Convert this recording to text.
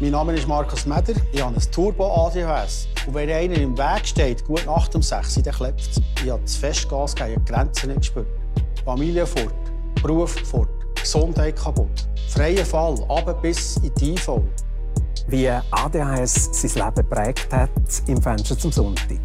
Mein Name ist Markus Meder, ich habe ein Turbo-ADHS. Und wenn einer im Weg steht, gut nach dem 6, dann klebt es. Ich habe das Festgas gegen die Grenzen nicht gespürt. Familie fort, Beruf fort, Gesundheit kaputt. Freier Fall, aber bis in die IV. Wie ADHS sein Leben geprägt hat, im Fenster zum Sonntag.